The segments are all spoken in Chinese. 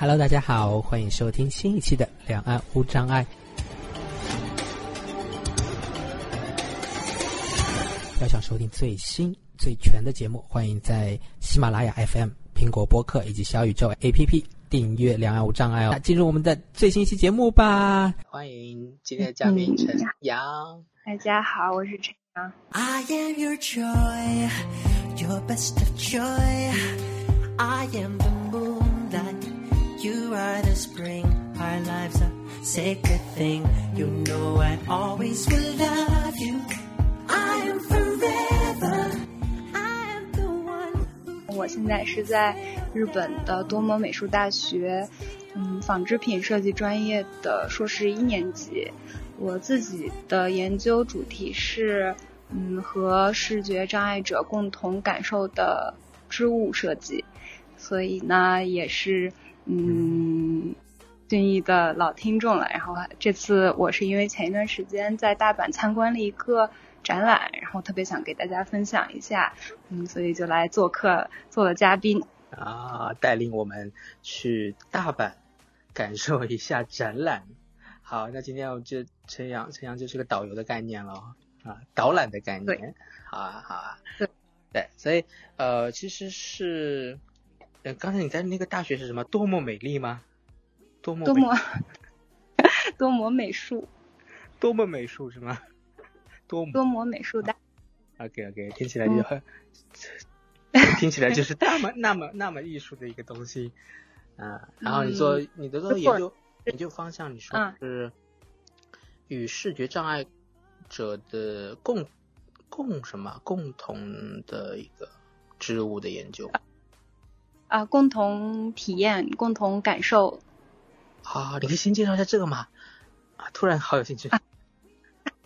Hello，大家好，欢迎收听新一期的《两岸无障碍》。要想收听最新最全的节目，欢迎在喜马拉雅 FM、苹果播客以及小宇宙 APP 订阅《两岸无障碍》哦。进入我们的最新一期节目吧！欢迎今天的嘉宾陈阳。大家好，我是陈阳。I am your joy, your best of joy. I am the you are the spring. Our lives a sacred thing. You know I always will love you. I am forever. I am the one. 我现在是在日本的多摩美术大学，嗯，纺织品设计专业的硕士一年级。我自己的研究主题是，嗯，和视觉障碍者共同感受的织物设计，所以呢，也是嗯，俊逸的老听众了。然后这次我是因为前一段时间在大阪参观了一个展览，然后特别想给大家分享一下，嗯，所以就来做客做了嘉宾啊，带领我们去大阪感受一下展览。好，那今天我就陈阳，陈阳就是个导游的概念了啊，导览的概念。好啊，好啊。对，对，所以呃，其实是，呃，刚才你在那个大学是什么？多么美丽吗？多么多么 多么美术？多么美术是吗？多多么美术大。OK OK，听起来就很，听起来就是那么那么那么艺术的一个东西啊。然后你做你的做研究。研究方向，你说是与视觉障碍者的共共什么共同的一个植物的研究啊，共同体验、共同感受。好，你可以先介绍一下这个吗？啊，突然好有兴趣。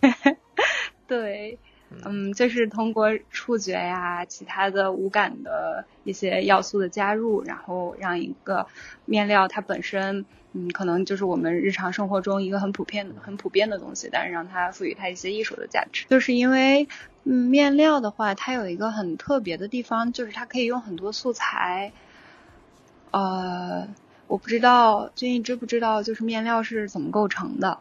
对。嗯，就是通过触觉呀，其他的无感的一些要素的加入，然后让一个面料它本身，嗯，可能就是我们日常生活中一个很普遍、很普遍的东西，但是让它赋予它一些艺术的价值。就是因为，嗯，面料的话，它有一个很特别的地方，就是它可以用很多素材。呃，我不知道君毅知不知道，就是面料是怎么构成的。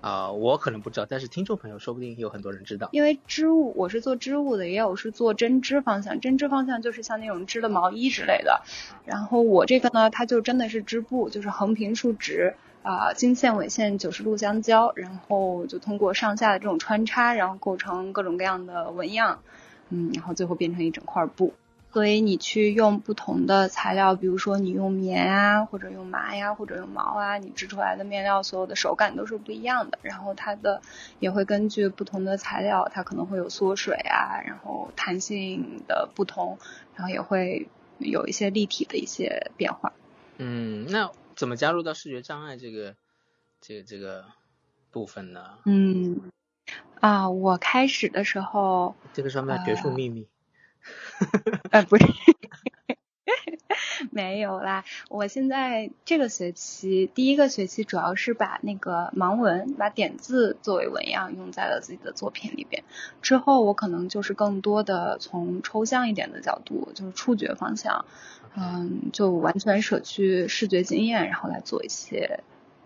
啊，我可能不知道，但是听众朋友说不定有很多人知道。因为织物，我是做织物的，也有是做针织方向。针织方向就是像那种织的毛衣之类的。然后我这个呢，它就真的是织布，就是横平竖直啊，经线纬线九十度相交，然后就通过上下的这种穿插，然后构成各种各样的纹样，嗯，然后最后变成一整块布。所以你去用不同的材料，比如说你用棉啊，或者用麻呀，或者用毛啊，你织出来的面料所有的手感都是不一样的。然后它的也会根据不同的材料，它可能会有缩水啊，然后弹性的不同，然后也会有一些立体的一些变化。嗯，那怎么加入到视觉障碍这个这个这个部分呢？嗯，啊，我开始的时候，这个上面学术秘密。呃，不是，没有啦。我现在这个学期第一个学期主要是把那个盲文，把点字作为纹样用在了自己的作品里边。之后我可能就是更多的从抽象一点的角度，就是触觉方向，嗯，就完全舍去视觉经验，然后来做一些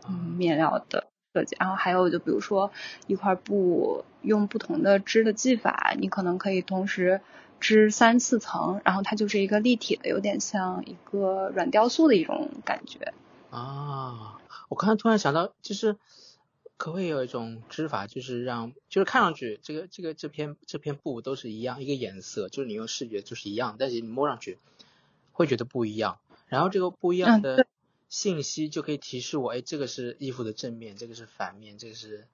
嗯面料的设计。然后还有就比如说一块布用不同的织的技法，你可能可以同时。织三四层，然后它就是一个立体的，有点像一个软雕塑的一种感觉。啊，我刚才突然想到，就是可不可以有一种织法，就是让，就是看上去这个这个这片这片布都是一样一个颜色，就是你用视觉就是一样，但是你摸上去会觉得不一样。然后这个不一样的信息就可以提示我，哎，这个是衣服的正面，这个是反面，这个是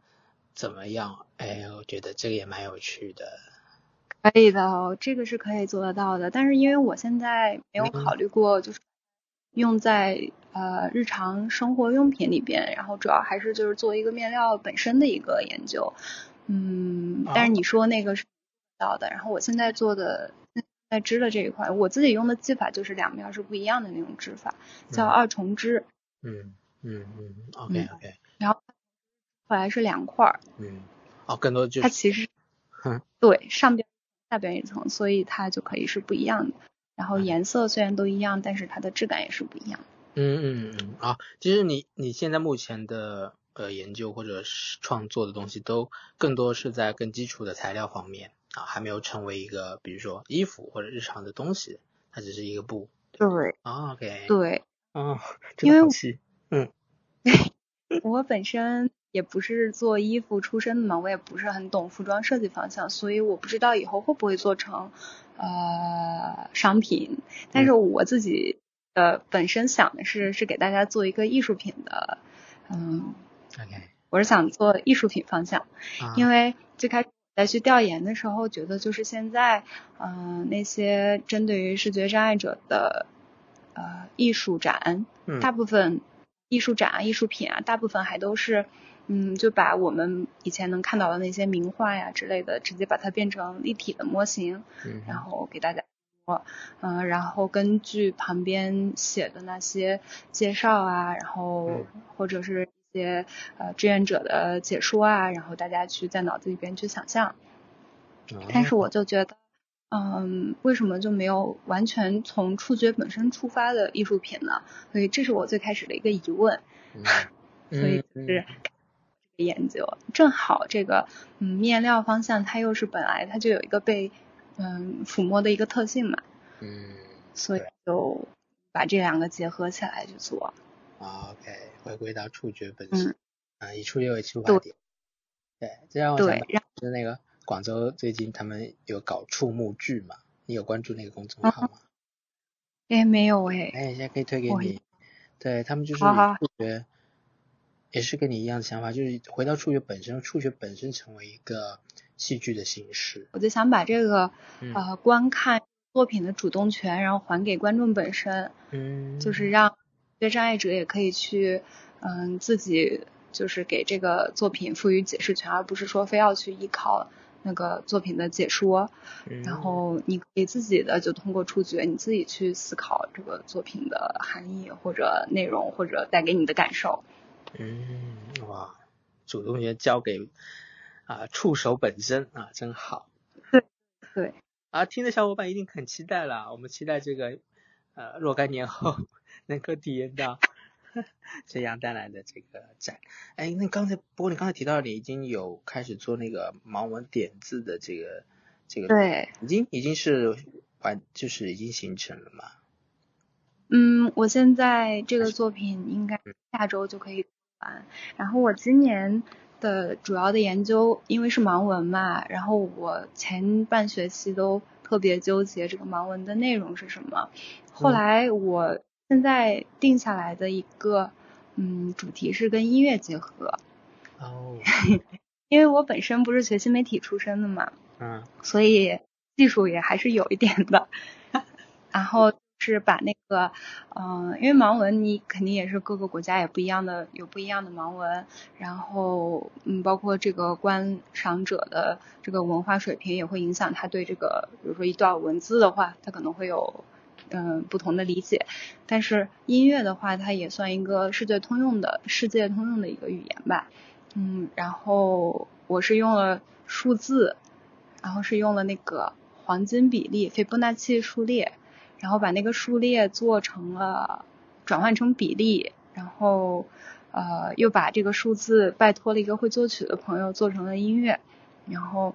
怎么样？哎，我觉得这个也蛮有趣的。可以的，这个是可以做得到的。但是因为我现在没有考虑过，就是用在呃日常生活用品里边，然后主要还是就是做一个面料本身的一个研究。嗯，但是你说那个是到的，然后我现在做的在织的这一块，我自己用的技法就是两面是不一样的那种织法，叫二重织。嗯嗯嗯，OK OK。然后后来是两块儿。嗯。哦，更多就是它其实，对上边。下边一层，所以它就可以是不一样的。然后颜色虽然都一样，但是它的质感也是不一样。嗯嗯嗯啊，其实你你现在目前的呃研究或者是创作的东西，都更多是在更基础的材料方面啊，还没有成为一个比如说衣服或者日常的东西，它只是一个布。对。啊，OK。对。哦，因为嗯，我本身也不是做衣服出身的嘛，我也不是很懂服装设计方向，所以我不知道以后会不会做成呃商品，但是我自己。的，本身想的是是给大家做一个艺术品的，嗯，OK，我是想做艺术品方向，因为最开始在去调研的时候，觉得就是现在，嗯，那些针对于视觉障碍者的呃艺术展，大部分艺术展啊、艺术品啊，大部分还都是，嗯，就把我们以前能看到的那些名画呀之类的，直接把它变成立体的模型，然后给大家。嗯，然后根据旁边写的那些介绍啊，然后或者是一些呃志愿者的解说啊，然后大家去在脑子里边去想象。但是我就觉得，嗯，为什么就没有完全从触觉本身出发的艺术品呢？所以这是我最开始的一个疑问。所以就是研究，正好这个嗯面料方向它又是本来它就有一个被。嗯，抚摸的一个特性嘛，嗯，所以就把这两个结合起来去做。OK，回归到触觉本身，啊，以触觉为出发点。对，这让我想到就是那个广州最近他们有搞触目剧嘛，你有关注那个公众号吗？哎，没有哎。哎，现在可以推给你。对他们就是触觉，也是跟你一样的想法，就是回到触觉本身，触觉本身成为一个。戏剧的形式，我就想把这个呃观看作品的主动权，然后还给观众本身，嗯，就是让对障碍者也可以去嗯自己就是给这个作品赋予解释权，而不是说非要去依靠那个作品的解说，然后你可以自己的就通过触觉，你自己去思考这个作品的含义或者内容或者带给你的感受。嗯，哇，主动权交给。啊，触手本身啊，真好。对对。啊，听的小伙伴一定很期待了。我们期待这个呃若干年后能够体验到 这样带来的这个展。哎，那刚才不过你刚才提到你已经有开始做那个盲文点字的这个这个，对，已经已经是完就是已经形成了嘛？嗯，我现在这个作品应该下周就可以完。然后我今年。的主要的研究，因为是盲文嘛，然后我前半学期都特别纠结这个盲文的内容是什么。后来我现在定下来的一个嗯主题是跟音乐结合。哦。因为我本身不是学新媒体出身的嘛，嗯，所以技术也还是有一点的。然后。是把那个，嗯，因为盲文你肯定也是各个国家也不一样的，有不一样的盲文，然后，嗯，包括这个观赏者的这个文化水平也会影响他对这个，比如说一段文字的话，他可能会有，嗯，不同的理解。但是音乐的话，它也算一个世界通用的、世界通用的一个语言吧，嗯，然后我是用了数字，然后是用了那个黄金比例斐波那契数列。然后把那个数列做成了转换成比例，然后呃又把这个数字拜托了一个会作曲的朋友做成了音乐，然后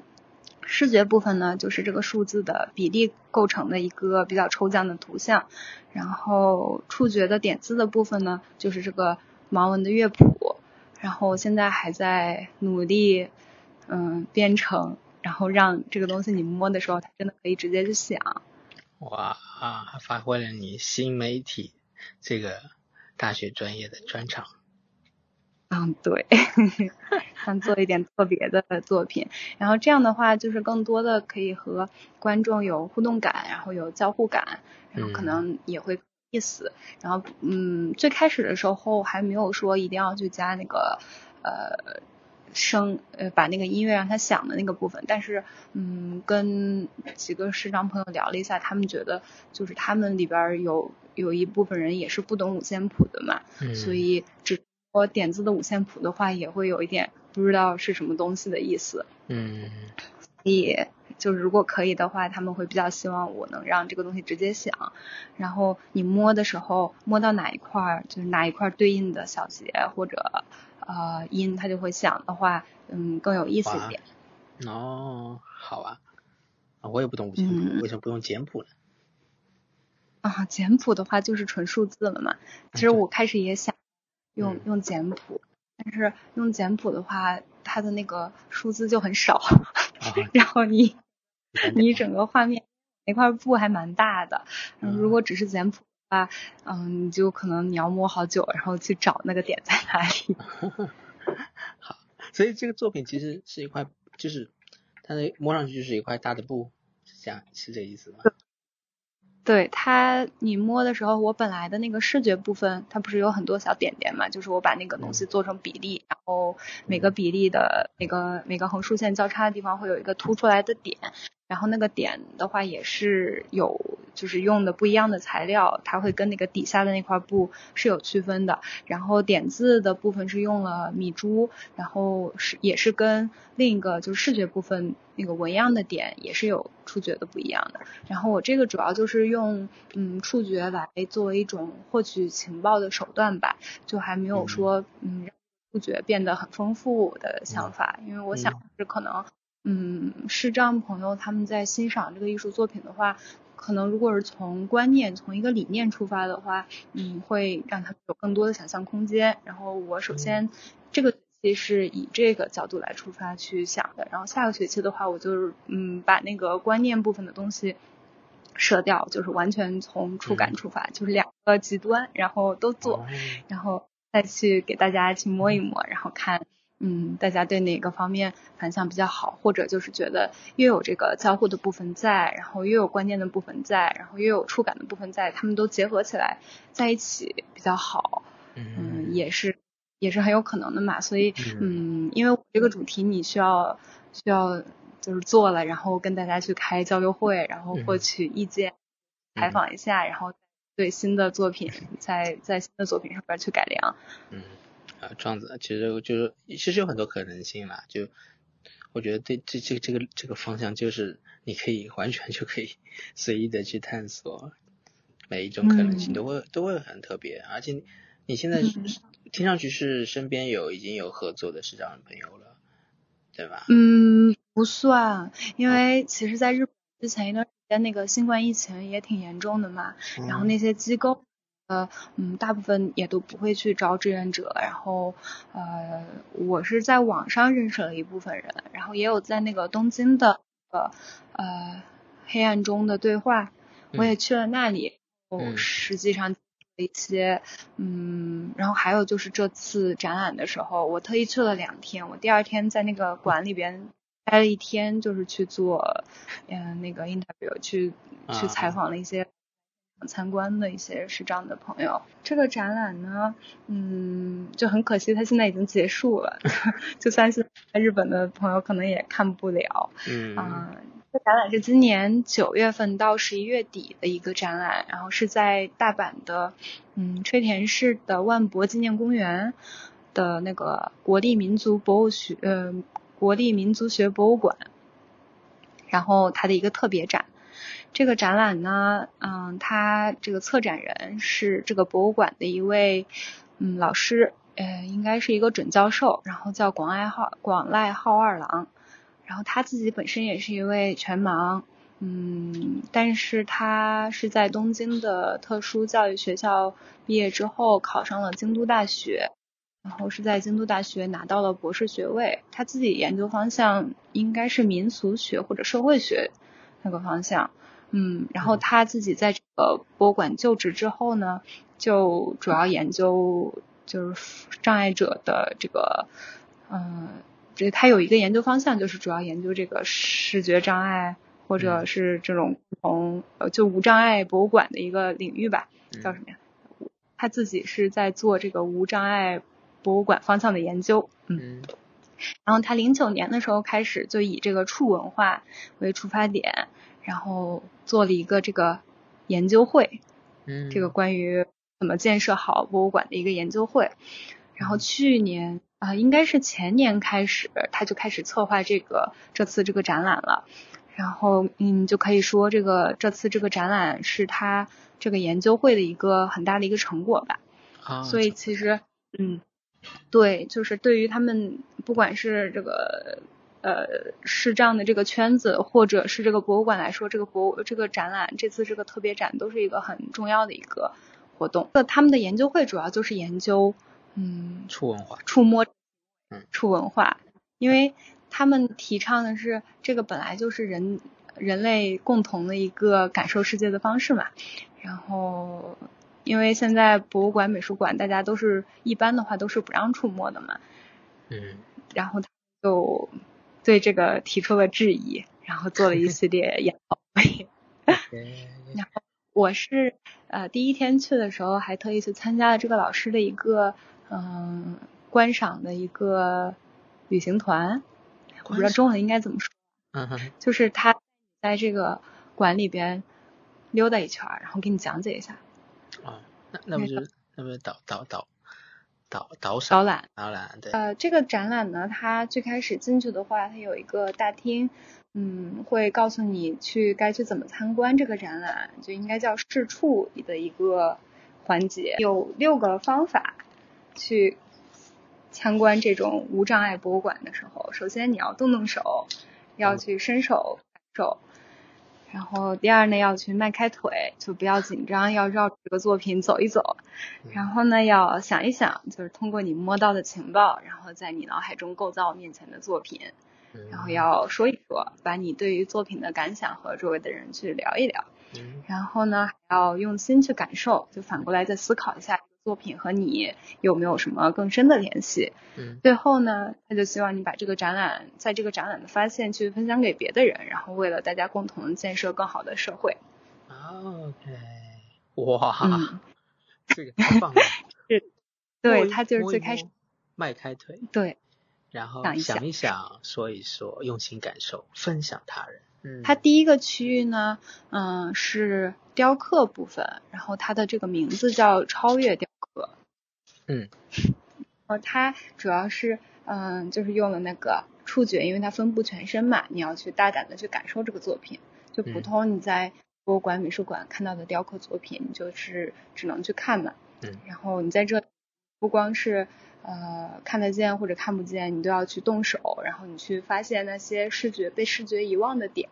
视觉部分呢就是这个数字的比例构成的一个比较抽象的图像，然后触觉的点字的部分呢就是这个盲文的乐谱，然后现在还在努力嗯编程，然后让这个东西你摸的时候它真的可以直接去想。哇啊！发挥了你新媒体这个大学专业的专长。嗯，对，想做一点特别的作品，然后这样的话就是更多的可以和观众有互动感，然后有交互感，然后可能也会意思。然后嗯，最开始的时候还没有说一定要去加那个呃。声呃把那个音乐让他响的那个部分，但是嗯跟几个视障朋友聊了一下，他们觉得就是他们里边有有一部分人也是不懂五线谱的嘛，所以只说点字的五线谱的话，也会有一点不知道是什么东西的意思。嗯，所以就是如果可以的话，他们会比较希望我能让这个东西直接响，然后你摸的时候摸到哪一块，就是哪一块对应的小节或者呃音，它就会响的话，嗯，更有意思一点。哦，好啊，啊我也不懂五线谱，为什么不用简谱呢？啊，简谱的话就是纯数字了嘛。其实我开始也想用用简谱，但是用简谱的话，它的那个数字就很少，然后你你整个画面那块布还蛮大的。如果只是简谱的话，嗯，你就可能你要摸好久，然后去找那个点在哪里。好，所以这个作品其实是一块，就是它的摸上去就是一块大的布，是这样，是这意思吗？对它，你摸的时候，我本来的那个视觉部分，它不是有很多小点点嘛？就是我把那个东西做成比例，然后每个比例的每个每个横竖线交叉的地方会有一个凸出来的点，然后那个点的话也是有，就是用的不一样的材料，它会跟那个底下的那块布是有区分的。然后点字的部分是用了米珠，然后是也是跟另一个就是视觉部分。那个纹样的点也是有触觉的不一样的，然后我这个主要就是用嗯触觉来作为一种获取情报的手段吧，就还没有说嗯让触觉变得很丰富的想法，因为我想是可能嗯视障朋友他们在欣赏这个艺术作品的话，可能如果是从观念从一个理念出发的话，嗯会让他们有更多的想象空间，然后我首先这个。是以这个角度来出发去想的，然后下个学期的话，我就是嗯把那个观念部分的东西舍掉，就是完全从触感出发，就是两个极端，然后都做，然后再去给大家去摸一摸，然后看嗯大家对哪个方面反响比较好，或者就是觉得又有这个交互的部分在，然后又有观念的部分在，然后又有触感的部分在，他们都结合起来在一起比较好，嗯也是。也是很有可能的嘛，所以嗯，因为我这个主题你需要需要就是做了，然后跟大家去开交流会，然后获取意见，采访一下，然后对新的作品在在新的作品上边去改良。嗯，啊，这样子其实就是其实有很多可能性啦，就我觉得对这这这个这个方向就是你可以完全就可以随意的去探索每一种可能性都会都会很特别，而且你现在是。听上去是身边有已经有合作的市场朋友了，对吧？嗯，不算，因为其实在日本之前一段时间那个新冠疫情也挺严重的嘛，然后那些机构呃嗯大部分也都不会去招志愿者，然后呃我是在网上认识了一部分人，然后也有在那个东京的呃呃黑暗中的对话，我也去了那里，哦实际上。一些，嗯，然后还有就是这次展览的时候，我特意去了两天。我第二天在那个馆里边待了一天，就是去做，嗯，那个 interview，去去采访了一些参观的一些视障的朋友。这个展览呢，嗯，就很可惜，它现在已经结束了，就算是在日本的朋友可能也看不了，嗯。这展览是今年九月份到十一月底的一个展览，然后是在大阪的嗯吹田市的万博纪念公园的那个国立民族博物学呃国立民族学博物馆，然后它的一个特别展。这个展览呢，嗯，它这个策展人是这个博物馆的一位嗯老师，呃，应该是一个准教授，然后叫广爱浩广濑浩二郎。然后他自己本身也是一位全盲，嗯，但是他是在东京的特殊教育学校毕业之后考上了京都大学，然后是在京都大学拿到了博士学位。他自己研究方向应该是民俗学或者社会学那个方向，嗯，然后他自己在这个博物馆就职之后呢，就主要研究就是障碍者的这个，嗯。这他有一个研究方向，就是主要研究这个视觉障碍或者是这种从呃就无障碍博物馆的一个领域吧，叫什么呀？他自己是在做这个无障碍博物馆方向的研究，嗯。然后他零九年的时候开始就以这个触文化为出发点，然后做了一个这个研究会，嗯，这个关于怎么建设好博物馆的一个研究会。然后去年。啊，应该是前年开始，他就开始策划这个这次这个展览了。然后嗯，就可以说这个这次这个展览是他这个研究会的一个很大的一个成果吧。啊，所以其实嗯，对，就是对于他们不管是这个呃视障的这个圈子，或者是这个博物馆来说，这个博这个展览这次这个特别展都是一个很重要的一个活动。那他们的研究会主要就是研究嗯触文化，触摸嗯触文化，因为。他们提倡的是，这个本来就是人人类共同的一个感受世界的方式嘛。然后，因为现在博物馆、美术馆，大家都是一般的话都是不让触摸的嘛。嗯。然后他就对这个提出了质疑，然后做了一系列研讨会。然后我是呃第一天去的时候，还特意去参加了这个老师的一个嗯观赏的一个旅行团。我不知道中文应该怎么说，嗯哼，就是他在这个馆里边溜达一圈，然后给你讲解一下。哦，那那不是那不是导导导导导导览导览对。呃，这个展览呢，它最开始进去的话，它有一个大厅，嗯，会告诉你去该去怎么参观这个展览，就应该叫试触的一个环节，有六个方法去。参观这种无障碍博物馆的时候，首先你要动动手，要去伸手感受，然后第二呢要去迈开腿，就不要紧张，要绕这个作品走一走，然后呢要想一想，就是通过你摸到的情报，然后在你脑海中构造面前的作品，然后要说一说，把你对于作品的感想和周围的人去聊一聊，然后呢还要用心去感受，就反过来再思考一下。作品和你有没有什么更深的联系？嗯，最后呢，他就希望你把这个展览，在这个展览的发现去分享给别的人，然后为了大家共同建设更好的社会。OK，哇，这个太棒了！是，对他就是最开始迈开腿，对，然后想一想，说一说，用心感受，分享他人。嗯，它第一个区域呢，嗯，是雕刻部分，然后它的这个名字叫超越雕。嗯，哦，它主要是嗯，就是用了那个触觉，因为它分布全身嘛，你要去大胆的去感受这个作品。就普通你在博物馆、美术馆看到的雕刻作品，你就是只能去看嘛。嗯。然后你在这不光是呃看得见或者看不见，你都要去动手，然后你去发现那些视觉被视觉遗忘的点，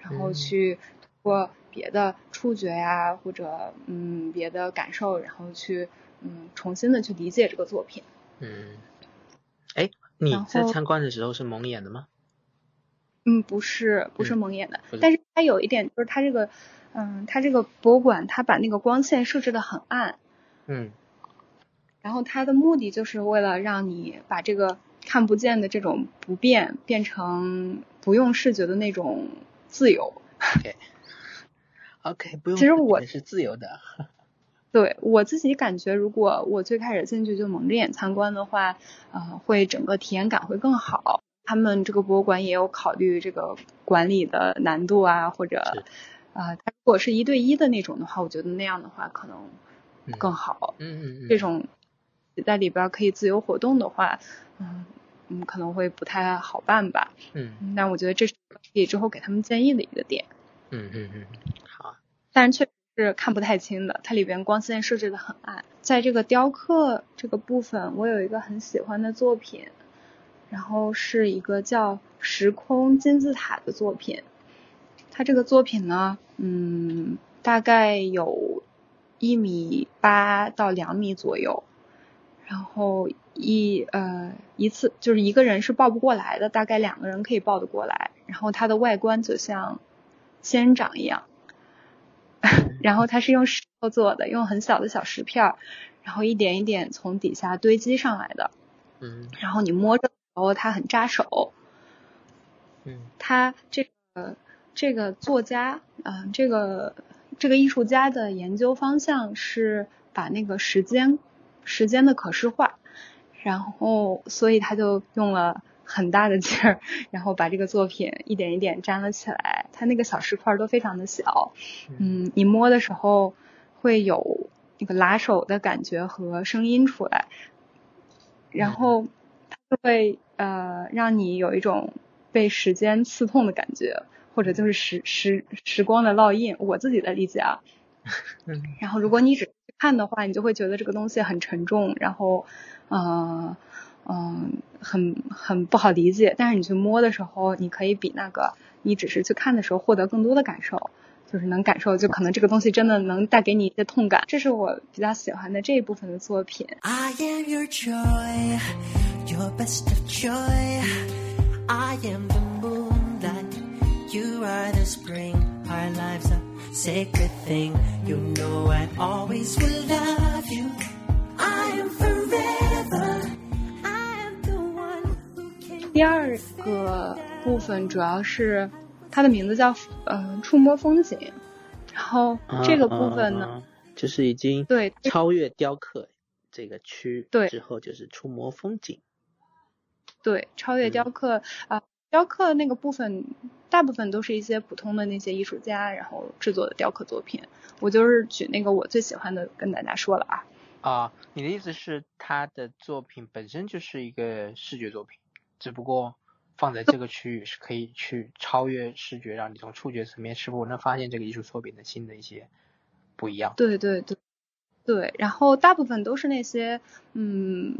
然后去通过别的触觉呀或者嗯别的感受，然后去。嗯，重新的去理解这个作品。嗯，哎，你在参观的时候是蒙眼的吗？嗯，不是，不是蒙眼的。但是它有一点就是它这个，嗯，它这个博物馆它把那个光线设置的很暗。嗯。然后它的目的就是为了让你把这个看不见的这种不变变成不用视觉的那种自由。OK。OK，不用。其实我是自由的。对我自己感觉，如果我最开始进去就蒙着眼参观的话，呃，会整个体验感会更好。他们这个博物馆也有考虑这个管理的难度啊，或者，呃，它如果是一对一的那种的话，我觉得那样的话可能更好。嗯嗯嗯。这种在里边可以自由活动的话，嗯嗯，可能会不太好办吧。嗯。但我觉得这是可以之后给他们建议的一个点。嗯嗯嗯，好。但是确。是看不太清的，它里边光线设置的很暗。在这个雕刻这个部分，我有一个很喜欢的作品，然后是一个叫《时空金字塔》的作品。它这个作品呢，嗯，大概有一米八到两米左右，然后一呃一次就是一个人是抱不过来的，大概两个人可以抱得过来。然后它的外观就像仙人掌一样。然后它是用石头做的，用很小的小石片儿，然后一点一点从底下堆积上来的。嗯。然后你摸着的时候，它很扎手。嗯。他这个这个作家，嗯，这个这个艺术家的研究方向是把那个时间时间的可视化，然后所以他就用了。很大的劲儿，然后把这个作品一点一点粘了起来。它那个小石块都非常的小，嗯，你摸的时候会有那个拉手的感觉和声音出来，然后它会呃让你有一种被时间刺痛的感觉，或者就是时时时光的烙印，我自己的理解啊。嗯 然后如果你只看的话，你就会觉得这个东西很沉重，然后，嗯、嗯、很很不好理解。但是你去摸的时候，你可以比那个你只是去看的时候获得更多的感受，就是能感受，就可能这个东西真的能带给你一些痛感。这是我比较喜欢的这一部分的作品。I am your joy, your best of joy. I am the moonlight, you are the spring. Our lives a sacred thing. You know I always will love you. I am 第二个部分主要是它的名字叫呃触摸风景，然后这个部分呢，啊啊啊就是已经对超越雕刻这个区对之后，就是触摸风景。对，超越雕刻啊、雕刻那个部分，大部分都是一些普通的那些艺术家，然后制作的雕刻作品。我就是举那个我最喜欢的跟大家说了啊。啊，你的意思是他的作品本身就是一个视觉作品，只不过放在这个区域是可以去超越视觉，让你从触觉层面是否能发现这个艺术作品的新的一些不一样。对对对对，然后大部分都是那些嗯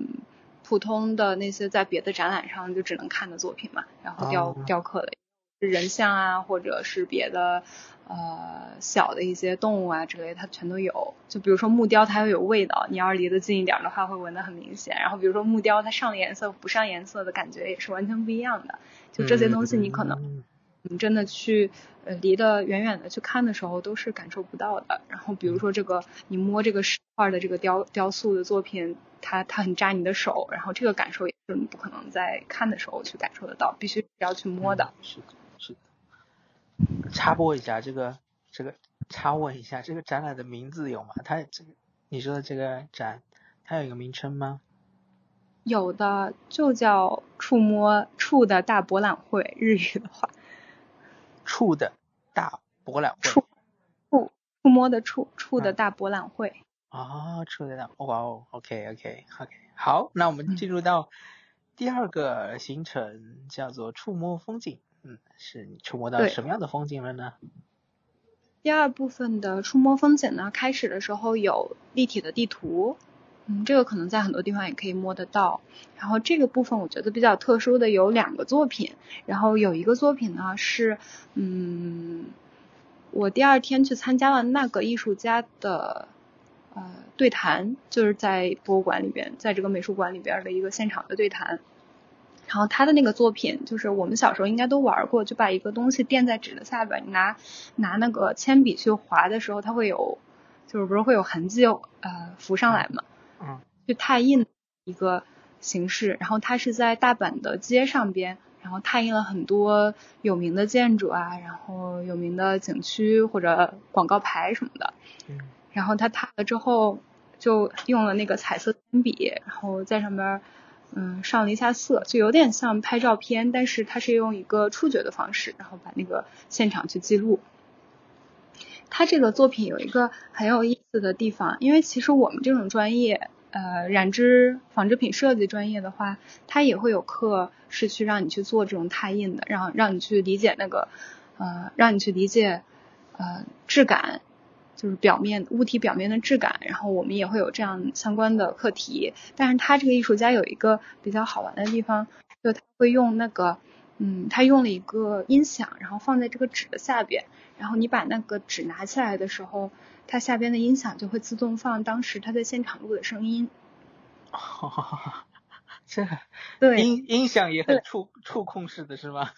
普通的那些在别的展览上就只能看的作品嘛，然后雕、哦雕刻的是人像啊，或者是别的呃小的一些动物啊之类的，它全都有。就比如说木雕，它又有味道，你要是离得近一点的话，会闻得很明显。然后比如说木雕，它上颜色不上颜色的感觉也是完全不一样的。就这些东西，你可能嗯你真的去呃离得远远的去看的时候，都是感受不到的。然后比如说这个，你摸这个石块的这个雕雕塑的作品，它它很扎你的手，然后这个感受也是你不可能在看的时候去感受得到，必须是要去摸的。嗯，是的。插播一下，这个这个插问一下，这个展览的名字有吗？它这个你说的这个展，它有一个名称吗？有的就叫触摸触的大博览会，日语的话，触的大博览会。触触触摸的触触的嗯大博览会。哦，触的大，哇哦，OK OK OK，好，那我们嗯进入到第二个行程，叫做触摸风景。嗯，是你触摸到什么样的风景了呢？第二部分的触摸风景呢，开始的时候有立体的地图，嗯，这个可能在很多地方也可以摸得到。然后这个部分我觉得比较特殊的有两个作品，然后有一个作品呢是，嗯，我第二天去参加了那个艺术家的呃对谈，就是在博物馆里边，在这个美术馆里边的一个现场的对谈。然后他的那个作品，就是我们小时候应该都玩过，就把一个东西垫在纸的下边，你拿拿那个铅笔去划的时候，它会有，就是不是会有痕迹呃浮上来嘛？嗯，去拓印一个形式。然后它是在大阪的街上边，然后拓印了很多有名的建筑啊，然后有名的景区或者广告牌什么的。嗯然后他拓了之后，就用了那个彩色铅笔，然后在上面嗯上了一下色，就有点像拍照片，但是它是用一个触觉的方式，然后把那个现场去记录。他这个作品有一个很有意思的地方，因为其实我们这种专业，呃，染织纺织品设计专业的话，它也会有课是去让你去做这种拓印的，让让你去理解那个，呃，让你去理解，呃，质感，就是表面物体表面的质感，然后我们也会有这样相关的课题。但是他这个艺术家有一个比较好玩的地方，就他会用那个，嗯，他用了一个音响，然后放在这个纸的下边，然后你把那个纸拿起来的时候，它下边的音响就会自动放当时他在现场录的声音。这对，音音响也很触触控式的是吗？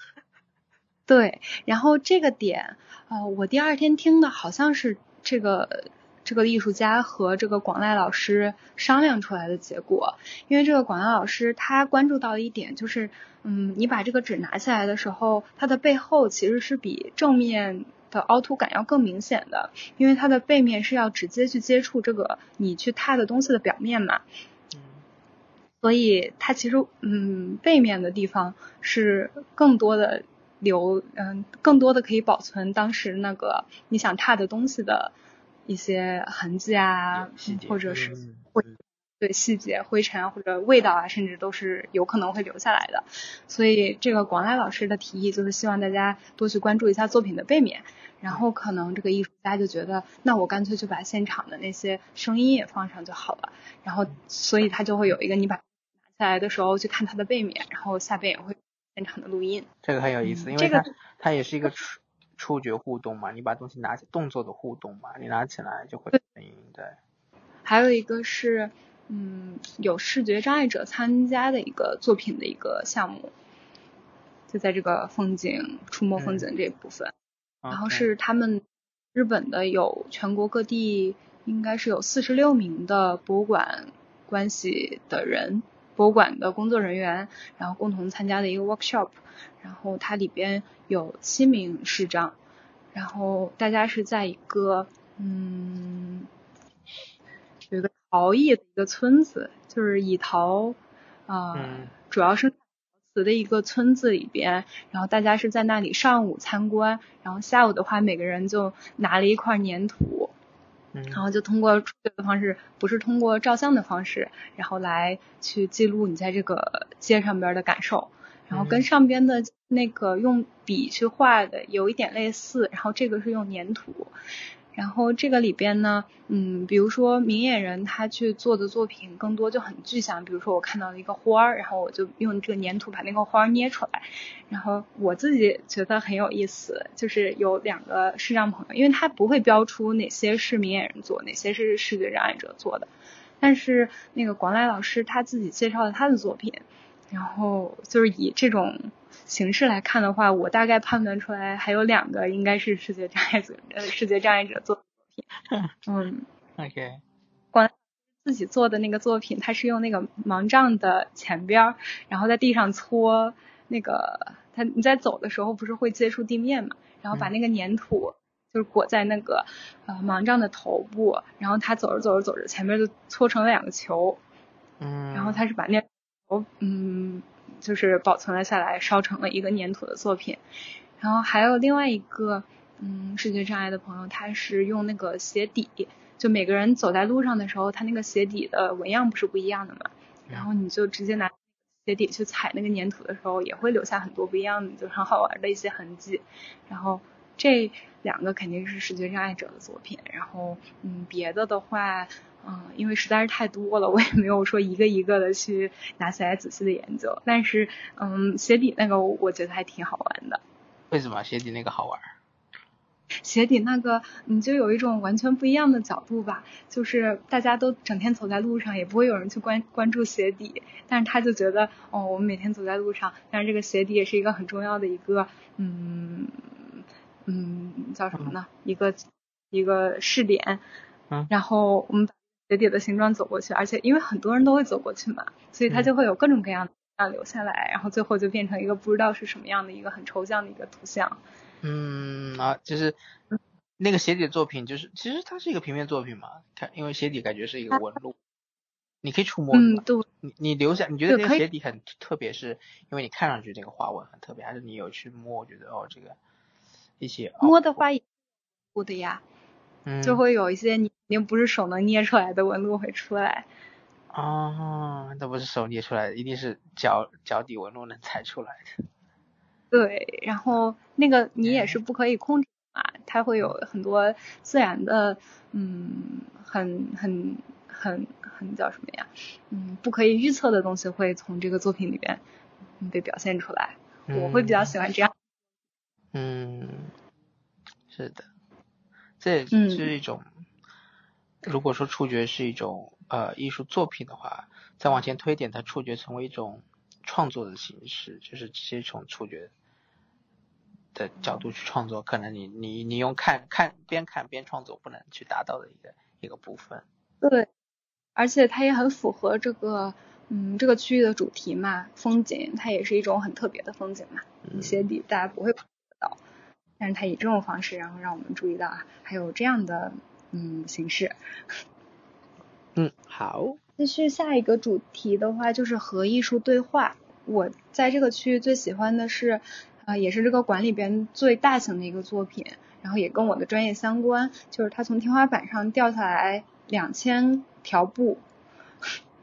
对，然后这个点，呃，我第二天听的好像是这个这个艺术家和这个广濑老师商量出来的结果，因为这个广濑老师他关注到的一点就是，嗯，你把这个纸拿起来的时候，它的背后其实是比正面的凹凸感要更明显的，因为它的背面是要直接去接触这个你去踏的东西的表面嘛，嗯。所以它其实嗯背面的地方是更多的留嗯更多的可以保存当时那个你想踏的东西的一些痕迹啊或者是对细节、灰尘啊或者味道啊，甚至都是有可能会留下来的。所以这个广濑老师的提议就是希望大家多去关注一下作品的背面，然后可能这个艺术家就觉得，那我干脆就把现场的那些声音也放上就好了。然后所以他就会有一个你把拿下来的时候去看它的背面，然后下边也会现场的录音。这个很有意思，因为它它也是一个触触觉互动嘛，你把东西拿起，动作的互动嘛，你拿起来就会声音对。还有一个是。嗯，有视觉障碍者参加的一个作品的一个项目，就在这个风景触摸风景这一部分，然后是他们日本的有全国各地应该是有四十六名的博物馆关系的人，博物馆的工作人员，然后共同参加的一个 workshop，然后它里边有七名市长，然后大家是在一个嗯有一个。陶艺的一个村子，就是以陶啊，主要是陶瓷的一个村子里边，然后大家是在那里上午参观，然后下午的话，每个人就拿了一块粘土，然后就通过触觉的方式，不是通过照相的方式，然后来去记录你在这个街上边的感受，然后跟上边的那个用笔去画的有一点类似，然后这个是用粘土。然后这个里边呢，嗯，比如说明眼人他去做的作品更多就很具象，比如说我看到了一个花儿，然后我就用这个粘土把那个花儿捏出来。然后我自己觉得很有意思，就是有两个视障朋友，因为他不会标出哪些是明眼人做，哪些是视觉障碍者做的，但是那个广濑老师他自己介绍了他的作品，然后就是以这种。形式来看的话，我大概判断出来还有两个应该是视觉障碍者，呃，视觉障碍者做的作品。嗯，OK。光自己做的那个作品，他是用那个盲杖的前边，然后在地上搓那个，他你在走的时候不是会接触地面嘛，然后把那个粘土就是裹在那个呃盲杖的头部，然后他走着走着走着，前面就搓成了两个球。嗯。然后他是把那球，嗯。就是保存了下来，烧成了一个粘土的作品。然后还有另外一个，嗯，视觉障碍的朋友，他是用那个鞋底，就每个人走在路上的时候，他那个鞋底的纹样不是不一样的嘛。然后你就直接拿鞋底去踩那个粘土的时候，也会留下很多不一样的，就很好玩的一些痕迹。然后这两个肯定是视觉障碍者的作品。然后，嗯，别的的话。嗯，因为实在是太多了，我也没有说一个一个的去拿起来仔细的研究。但是，嗯，鞋底那个我觉得还挺好玩的。为什么鞋底那个好玩？鞋底那个，你就有一种完全不一样的角度吧。就是大家都整天走在路上，也不会有人去关关注鞋底，但是他就觉得，哦，我们每天走在路上，但是这个鞋底也是一个很重要的一个，嗯嗯，叫什么呢？一个一个试点。嗯。然后我们。鞋底的形状走过去，而且因为很多人都会走过去嘛，所以它就会有各种各样的样留下来，然后最后就变成一个不知道是什么样的一个很抽象的一个图像。嗯啊，就是那个鞋底作品，就是其实它是一个平面作品嘛，它因为鞋底感觉是一个纹路，你可以触摸。嗯，对。你你留下，你觉得那个鞋底很特别，是因为你看上去那个花纹很特别，还是你有去摸，觉得哦这个一些摸的话，不的呀。就会有一些你肯定不是手能捏出来的纹路会出来。哦，那不是手捏出来的，一定是脚脚底纹路能踩出来的。对，然后那个你也是不可以控制嘛，它会有很多自然的，嗯，很很很很叫什么呀？嗯，不可以预测的东西会从这个作品里边被表现出来。我会比较喜欢这样。嗯，是的。这也是一种，如果说触觉是一种呃艺术作品的话，再往前推点，它触觉成为一种创作的形式，就是直接从触觉的角度去创作，可能你你你用看看边看边创作不能去达到的一个一个部分。对，而且它也很符合这个嗯这个区域的主题嘛，风景它也是一种很特别的风景嘛，鞋底大家不会碰得到。但是它以这种方式，然后让我们注意到啊，还有这样的嗯形式。嗯，好。继续下一个主题的话，就是和艺术对话。我在这个区域最喜欢的是啊，也是这个馆里边最大型的一个作品，然后也跟我的专业相关，就是它从天花板上掉下来两千条布，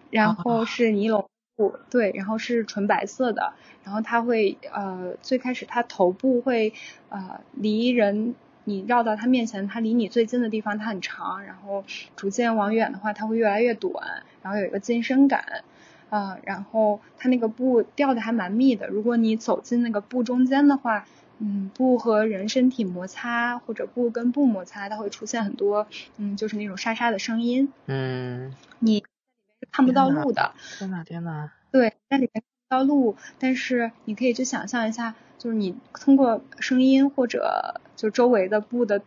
然后是尼龙布，对，然后是纯白色的，然后它会呃最开始它头部会呃离人你绕到它面前，它离你最近的地方它很长，然后逐渐往远的话它会越来越短，然后有一个近身感。啊，然后它那个布掉的还蛮密的，如果你走进那个布中间的话，嗯，布和人身体摩擦或者布跟布摩擦，它会出现很多，嗯，就是那种沙沙的声音。嗯，你是看不到路的。天哪天呐。对，在里面看不到路，但是你可以去想象一下，就是你通过声音或者就周围的布的。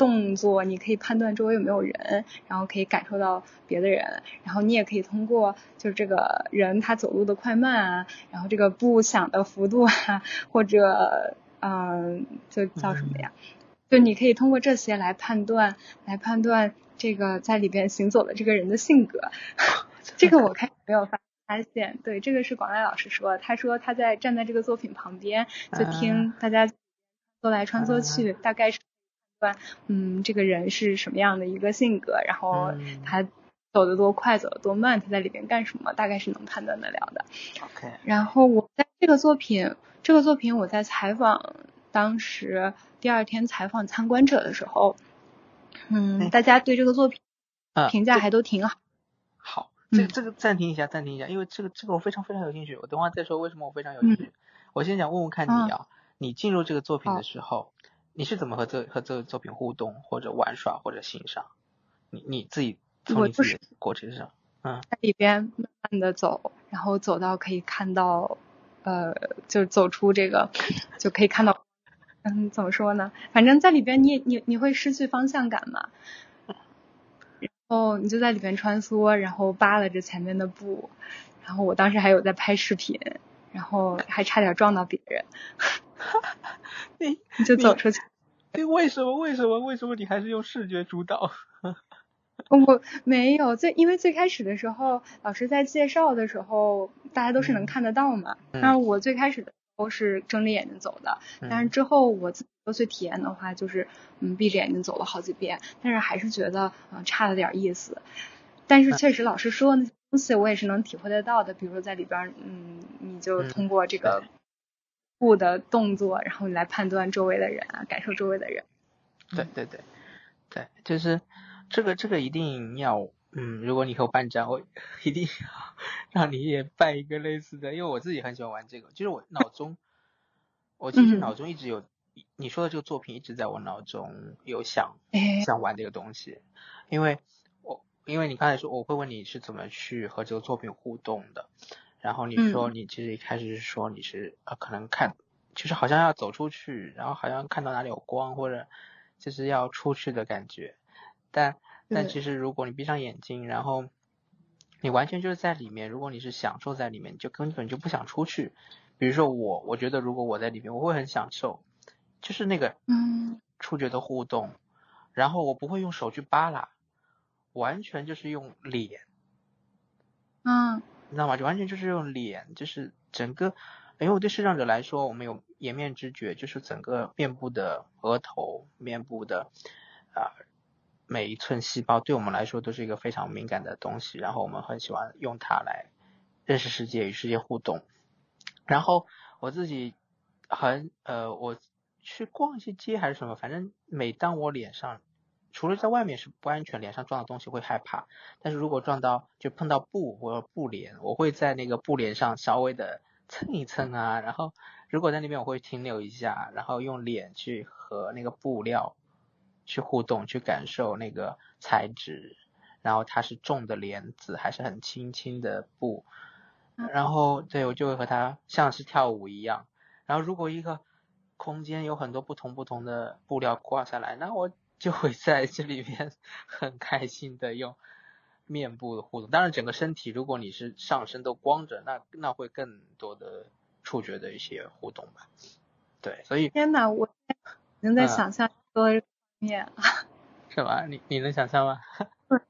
动作，你可以判断周围有没有人，然后可以感受到别的人，然后你也可以通过就是这个人他走路的快慢啊，然后这个步响的幅度啊，或者嗯，就叫什么呀？就你可以通过这些来判断，来判断这个在里边行走的这个人的性格。这个我开始没有发发现，对，这个是广濑老师说，他说他在站在这个作品旁边，就听大家说来穿梭去，大概是。嗯，这个人是什么样的一个性格？然后他走得多快，走得多慢，他在里边干什么？大概是能判断得了的。OK。然后我在这个作品，这个作品我在采访当时第二天采访参观者的时候，嗯，大家对这个作品评价还都挺好。好，这这个暂停一下，暂停一下，因为这个这个我非常非常有兴趣。我等会再说为什么我非常有兴趣。我先想问问看你啊，你进入这个作品的时候。你是怎么和这和这个作品互动，或者玩耍，或者欣赏？你你自己从你自己的过程上，嗯，在里边慢慢的走，然后走到可以看到，呃，就走出这个，就可以看到，嗯，怎么说呢？反正在里边你你你会失去方向感嘛，然后你就在里面穿梭，然后扒拉着前面的布，然后我当时还有在拍视频，然后还差点撞到别人。你你就走出去。你为什么？为什么？为什么你还是用视觉主导？我没有最，因为最开始的时候，老师在介绍的时候，大家都是能看得到嘛。但是我最开始的时候是睁着眼睛走的，但是之后我自己去体验的话，就是嗯闭着眼睛走了好几遍，但是还是觉得嗯差了点意思。但是确实老师说那些东西我也是能体会得到的，比如说在里边，嗯，你就通过这个。步的动作，然后你来判断周围的人啊，感受周围的人。对对对，对，就是这个这个一定要，嗯，如果你和我办展，我一定要让你也办一个类似的，因为我自己很喜欢玩这个。就是我脑中，我其实脑中一直有你说的这个作品，一直在我脑中有想想玩这个东西。因为我因为你刚才说，我会问你是怎么去和这个作品互动的。然后你说你其实一开始是说你是呃可能看，就是好像要走出去，然后好像看到哪里有光或者就是要出去的感觉，但但其实如果你闭上眼睛，然后你完全就是在里面，如果你是享受在里面，就根本就不想出去。比如说我，我觉得如果我在里面，我会很享受，就是那个嗯触觉的互动，然后我不会用手去扒拉，完全就是用脸，嗯。你知道吗？就完全就是用脸，就是整个，因为我对视障者来说，我们有颜面知觉，就是整个面部的额头、面部的啊每一寸细胞，对我们来说都是一个非常敏感的东西。然后我们很喜欢用它来认识世界、与世界互动。然后我自己很呃，我去逛一些街还是什么，反正每当我脸上。除了在外面是不安全，脸上撞到东西会害怕，但是如果撞到就碰到布或者布帘，我会在那个布帘上稍微的蹭一蹭啊，然后如果在那边我会停留一下，然后用脸去和那个布料去互动，去感受那个材质，然后它是重的帘子还是很轻轻的布，然后对我就会和它像是跳舞一样，然后如果一个空间有很多不同不同的布料挂下来，那我。就会 在这里面 很开心的用面部的互动，当然整个身体，如果你是上身都光着，那那会更多的触觉的一些互动吧。对，所以天呐，我能在想象多面啊？是吧？你你能想象吗？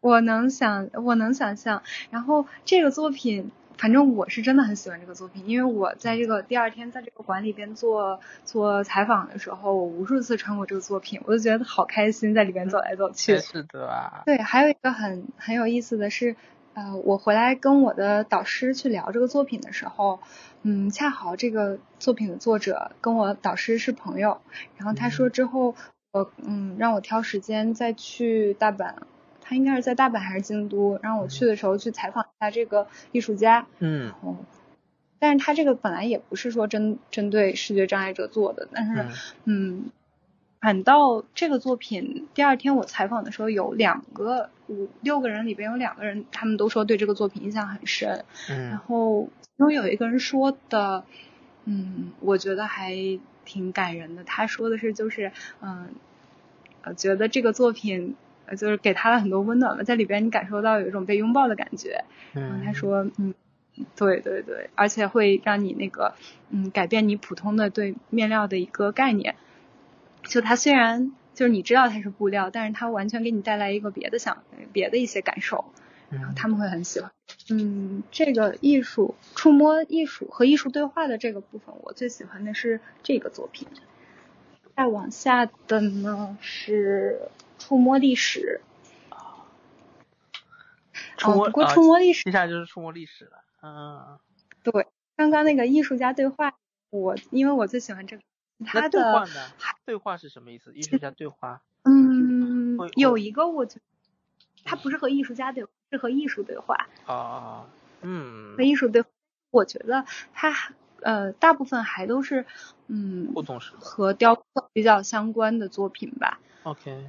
我能想，我能想象。然后这个作品。反正我是真的很喜欢这个作品，因为我在这个第二天在这个馆里边做做采访的时候，我无数次穿过这个作品，我就觉得好开心，在里边走来走去。是的啊。对，还有一个很很有意思的是，呃，我回来跟我的导师去聊这个作品的时候，嗯，恰好这个作品的作者跟我导师是朋友，然后他说之后我嗯让我挑时间再去大阪，他应该是在大阪还是京都，让我去的时候去采访一下这个艺术家，嗯，但是他这个本来也不是说针针对视觉障碍者做的，但是嗯。反倒这个作品，第二天我采访的时候，有两个五六个人里边有两个人，他们都说对这个作品印象很深。嗯。然后其中有一个人说的，嗯，我觉得还挺感人的。他说的是，就是嗯，呃，觉得这个作品呃，就是给他了很多温暖嘛，在里边你感受到有一种被拥抱的感觉。嗯。他说，嗯，对对对，而且会让你那个嗯，改变你普通的对面料的一个概念。就它虽然就是你知道它是布料，但是它完全给你带来一个别的想别的一些感受，然后他们会很喜欢。嗯，这个艺术触摸艺术和艺术对话的这个部分，我最喜欢的是这个作品。再往下的呢是触摸历史。触摸不过触摸历史，接下来就是触摸历史了。嗯，对，刚刚那个艺术家对话，我因为我最喜欢这个。他的对话是什么意思？艺术家对话？嗯，有一个我觉得他不是和艺术家对，是和艺术对话。啊，嗯。和艺术对，我觉得它呃大部分还都是嗯互动式和雕刻比较相关的作品吧。OK。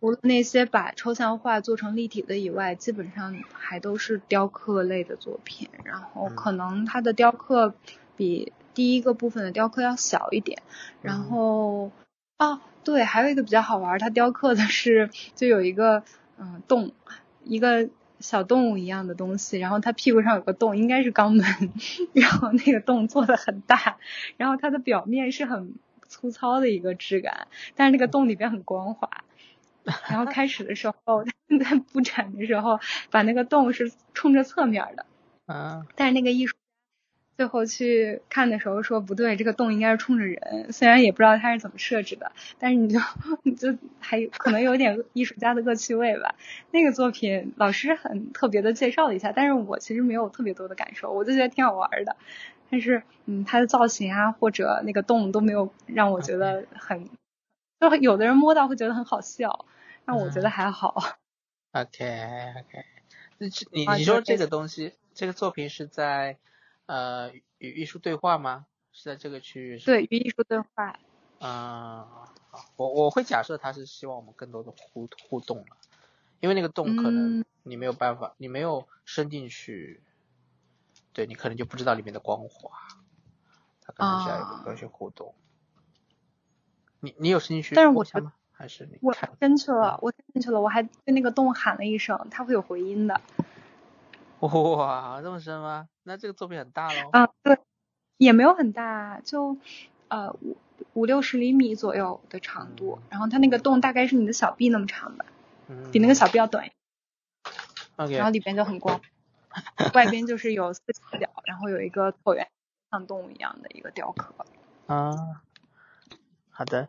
除了那些把抽象画做成立体的以外，基本上还都是雕刻类的作品。然后可能它的雕刻比。第一个部分的雕刻要小一点，然后哦对，还有一个比较好玩，它雕刻的是就有一个嗯洞，一个小动物一样的东西，然后它屁股上有个洞，应该是肛门，然后那个洞做的很大，然后它的表面是很粗糙的一个质感，但是那个洞里边很光滑，然后开始的时候 在布展的时候把那个洞是冲着侧面的，啊，但是那个艺术。最后去看的时候说不对，这个洞应该是冲着人。虽然也不知道它是怎么设置的，但是你就你就还可能有点艺术家的恶趣味吧。那个作品老师很特别的介绍了一下，但是我其实没有特别多的感受，我就觉得挺好玩的。但是嗯，它的造型啊或者那个洞都没有让我觉得很，就有的人摸到会觉得很好笑，但我觉得还好。OK OK，那你你说这个东西，这个作品是在。呃，与艺术对话吗？是在这个区域？对，与艺术对话。嗯，我我会假设他是希望我们更多的互互动了，因为那个洞可能你没有办法，你没有伸进去，对你可能就不知道里面的光滑，他可能需要有一些互动。你你有伸进去但是我吗？还是你我伸去了，我伸进去了，我还对那个洞喊了一声，它会有回音的。哇，这么深吗？那这个作品很大喽。啊，对，也没有很大，就呃五五六十厘米左右的长度，然后它那个洞大概是你的小臂那么长吧，比那个小臂要短。OK。然后里边就很光，外边就是有四角，然后有一个椭圆像动物一样的一个雕刻。啊，好的。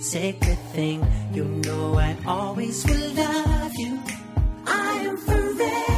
sacred thing. You know I always will love you. I am forever.